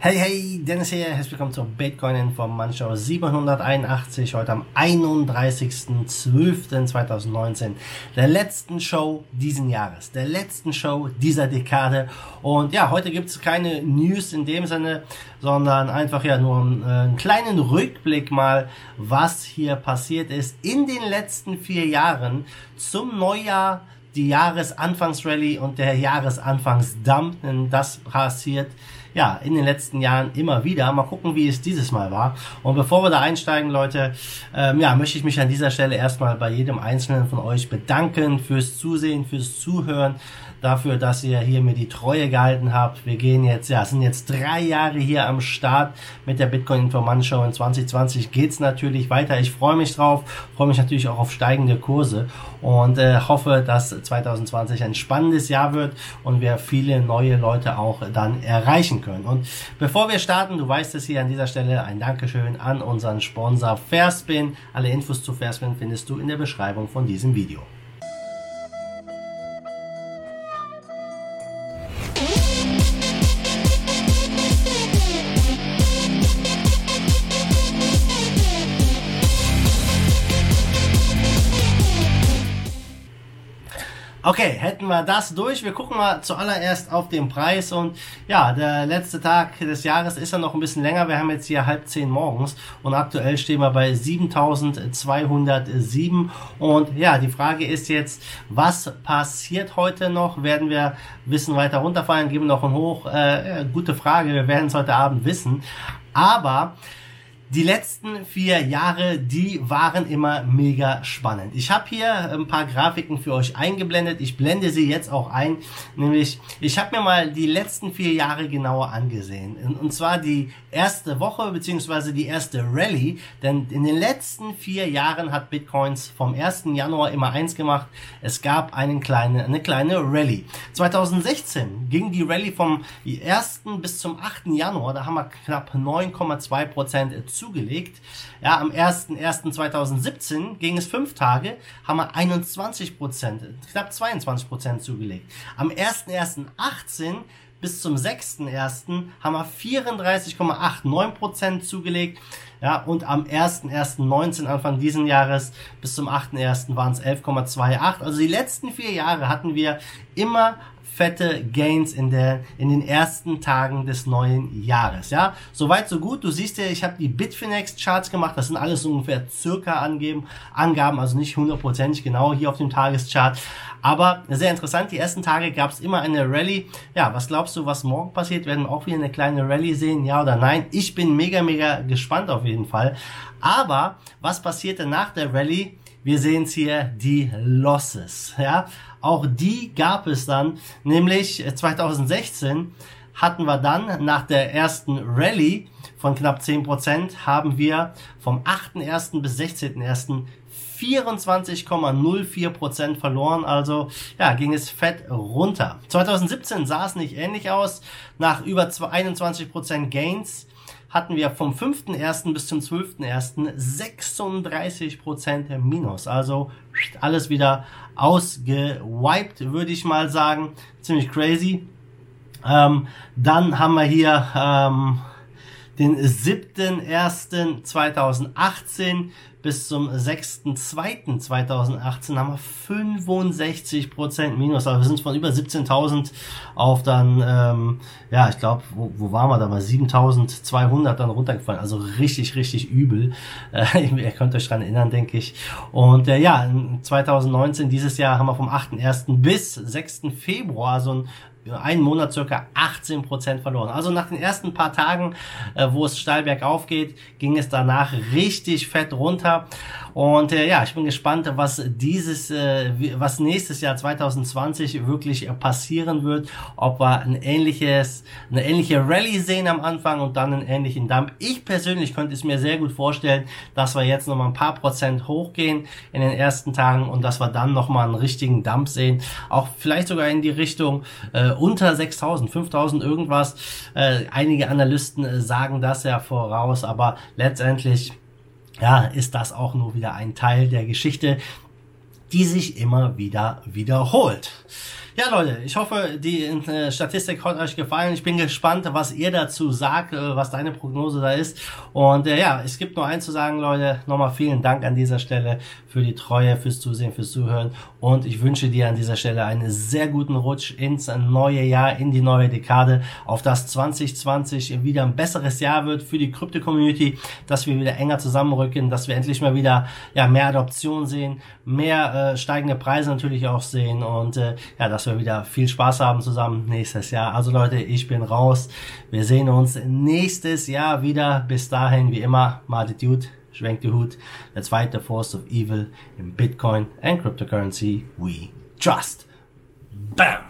Hey, hey, Dennis hier, herzlich willkommen zur Bitcoin Information 781, heute am 31.12.2019, der letzten Show diesen Jahres, der letzten Show dieser Dekade. Und ja, heute gibt's keine News in dem Sinne, sondern einfach ja nur einen, äh, einen kleinen Rückblick mal, was hier passiert ist in den letzten vier Jahren zum Neujahr die Jahresanfangsrally und der Jahresanfangsdump, denn das passiert ja, in den letzten Jahren immer wieder. Mal gucken, wie es dieses Mal war. Und bevor wir da einsteigen, Leute, ähm, ja, möchte ich mich an dieser Stelle erstmal bei jedem Einzelnen von euch bedanken fürs Zusehen, fürs Zuhören dafür, dass ihr hier mir die Treue gehalten habt. Wir gehen jetzt, ja, sind jetzt drei Jahre hier am Start mit der Bitcoin Informant Show. In 2020 geht's natürlich weiter. Ich freue mich drauf, freue mich natürlich auch auf steigende Kurse und äh, hoffe, dass 2020 ein spannendes Jahr wird und wir viele neue Leute auch dann erreichen können. Und bevor wir starten, du weißt es hier an dieser Stelle, ein Dankeschön an unseren Sponsor Fairspin. Alle Infos zu Fairspin findest du in der Beschreibung von diesem Video. Okay, hätten wir das durch. Wir gucken mal zuallererst auf den Preis und ja, der letzte Tag des Jahres ist ja noch ein bisschen länger. Wir haben jetzt hier halb zehn morgens und aktuell stehen wir bei 7207 und ja, die Frage ist jetzt, was passiert heute noch? Werden wir Wissen weiter runterfallen? Geben noch ein Hoch? Äh, gute Frage. Wir werden es heute Abend wissen. Aber die letzten vier Jahre, die waren immer mega spannend. Ich habe hier ein paar Grafiken für euch eingeblendet. Ich blende sie jetzt auch ein. Nämlich, ich habe mir mal die letzten vier Jahre genauer angesehen. Und zwar die erste Woche beziehungsweise die erste Rallye. Denn in den letzten vier Jahren hat Bitcoins vom 1. Januar immer eins gemacht. Es gab einen kleine, eine kleine Rallye. 2016 ging die Rallye vom 1. bis zum 8. Januar. Da haben wir knapp 9,2 Prozent zugelegt. Ja, am 1.1.2017 ging es fünf Tage, haben wir 21 Prozent, knapp 22 Prozent zugelegt. Am 1.1.18 bis zum 6.1. haben wir 34,89 Prozent zugelegt. Ja, und am 1.1.19, Anfang diesen Jahres, bis zum 8.1. waren es 11,28. Also die letzten vier Jahre hatten wir immer fette Gains in der in den ersten Tagen des neuen Jahres. Ja, soweit so gut. Du siehst ja, ich habe die Bitfinex Charts gemacht. Das sind alles ungefähr circa angeben, Angaben, also nicht hundertprozentig genau hier auf dem Tageschart. Aber sehr interessant. Die ersten Tage gab es immer eine Rallye. Ja, was glaubst du, was morgen passiert? Werden wir auch wieder eine kleine Rallye sehen? Ja oder nein? Ich bin mega, mega gespannt auf jeden Fall. Aber was passierte nach der Rallye? Wir sehen es hier, die Losses. Ja, auch die gab es dann, nämlich 2016 hatten wir dann nach der ersten Rallye von knapp 10% haben wir vom 8.1. bis 16.1. 24,04% verloren, also ja, ging es fett runter. 2017 sah es nicht ähnlich aus. Nach über 21% Gains hatten wir vom 5.1. bis zum 12.1. 36% Minus. Also alles wieder ausgewiped, würde ich mal sagen. Ziemlich crazy. Ähm, dann haben wir hier ähm, den 7.1.2018 bis zum 6.2.2018 haben wir 65% Minus. Also wir sind von über 17.000 auf dann, ähm, ja, ich glaube, wo, wo waren wir da mal? 7.200 dann runtergefallen. Also richtig, richtig übel. Äh, ihr könnt euch dran erinnern, denke ich. Und äh, ja, 2019, dieses Jahr haben wir vom 8.1. bis 6. Februar so ein einen Monat circa 18 Prozent verloren. Also nach den ersten paar Tagen, äh, wo es steil bergauf geht, ging es danach richtig fett runter. Und äh, ja, ich bin gespannt, was dieses, äh, was nächstes Jahr 2020 wirklich passieren wird. Ob wir ein ähnliches, eine ähnliche Rallye sehen am Anfang und dann einen ähnlichen Dump. Ich persönlich könnte es mir sehr gut vorstellen, dass wir jetzt noch mal ein paar Prozent hochgehen in den ersten Tagen und dass wir dann noch mal einen richtigen Dump sehen. Auch vielleicht sogar in die Richtung äh, unter 6000, 5000 irgendwas. Äh, einige Analysten äh, sagen das ja voraus, aber letztendlich ja, ist das auch nur wieder ein Teil der Geschichte, die sich immer wieder wiederholt. Ja, Leute, ich hoffe, die äh, Statistik hat euch gefallen. Ich bin gespannt, was ihr dazu sagt, äh, was deine Prognose da ist. Und äh, ja, es gibt nur eins zu sagen, Leute. Nochmal vielen Dank an dieser Stelle für die Treue, fürs Zusehen, fürs Zuhören. Und ich wünsche dir an dieser Stelle einen sehr guten Rutsch ins neue Jahr, in die neue Dekade, auf das 2020 wieder ein besseres Jahr wird für die Krypto-Community, dass wir wieder enger zusammenrücken, dass wir endlich mal wieder ja mehr Adoption sehen, mehr äh, steigende Preise natürlich auch sehen und äh, ja, dass wir wieder viel Spaß haben zusammen nächstes Jahr. Also Leute, ich bin raus. Wir sehen uns nächstes Jahr wieder. Bis dahin, wie immer, Dude, schwenkt die Hut. Der zweite Force of Evil in Bitcoin and Cryptocurrency we trust. Bam!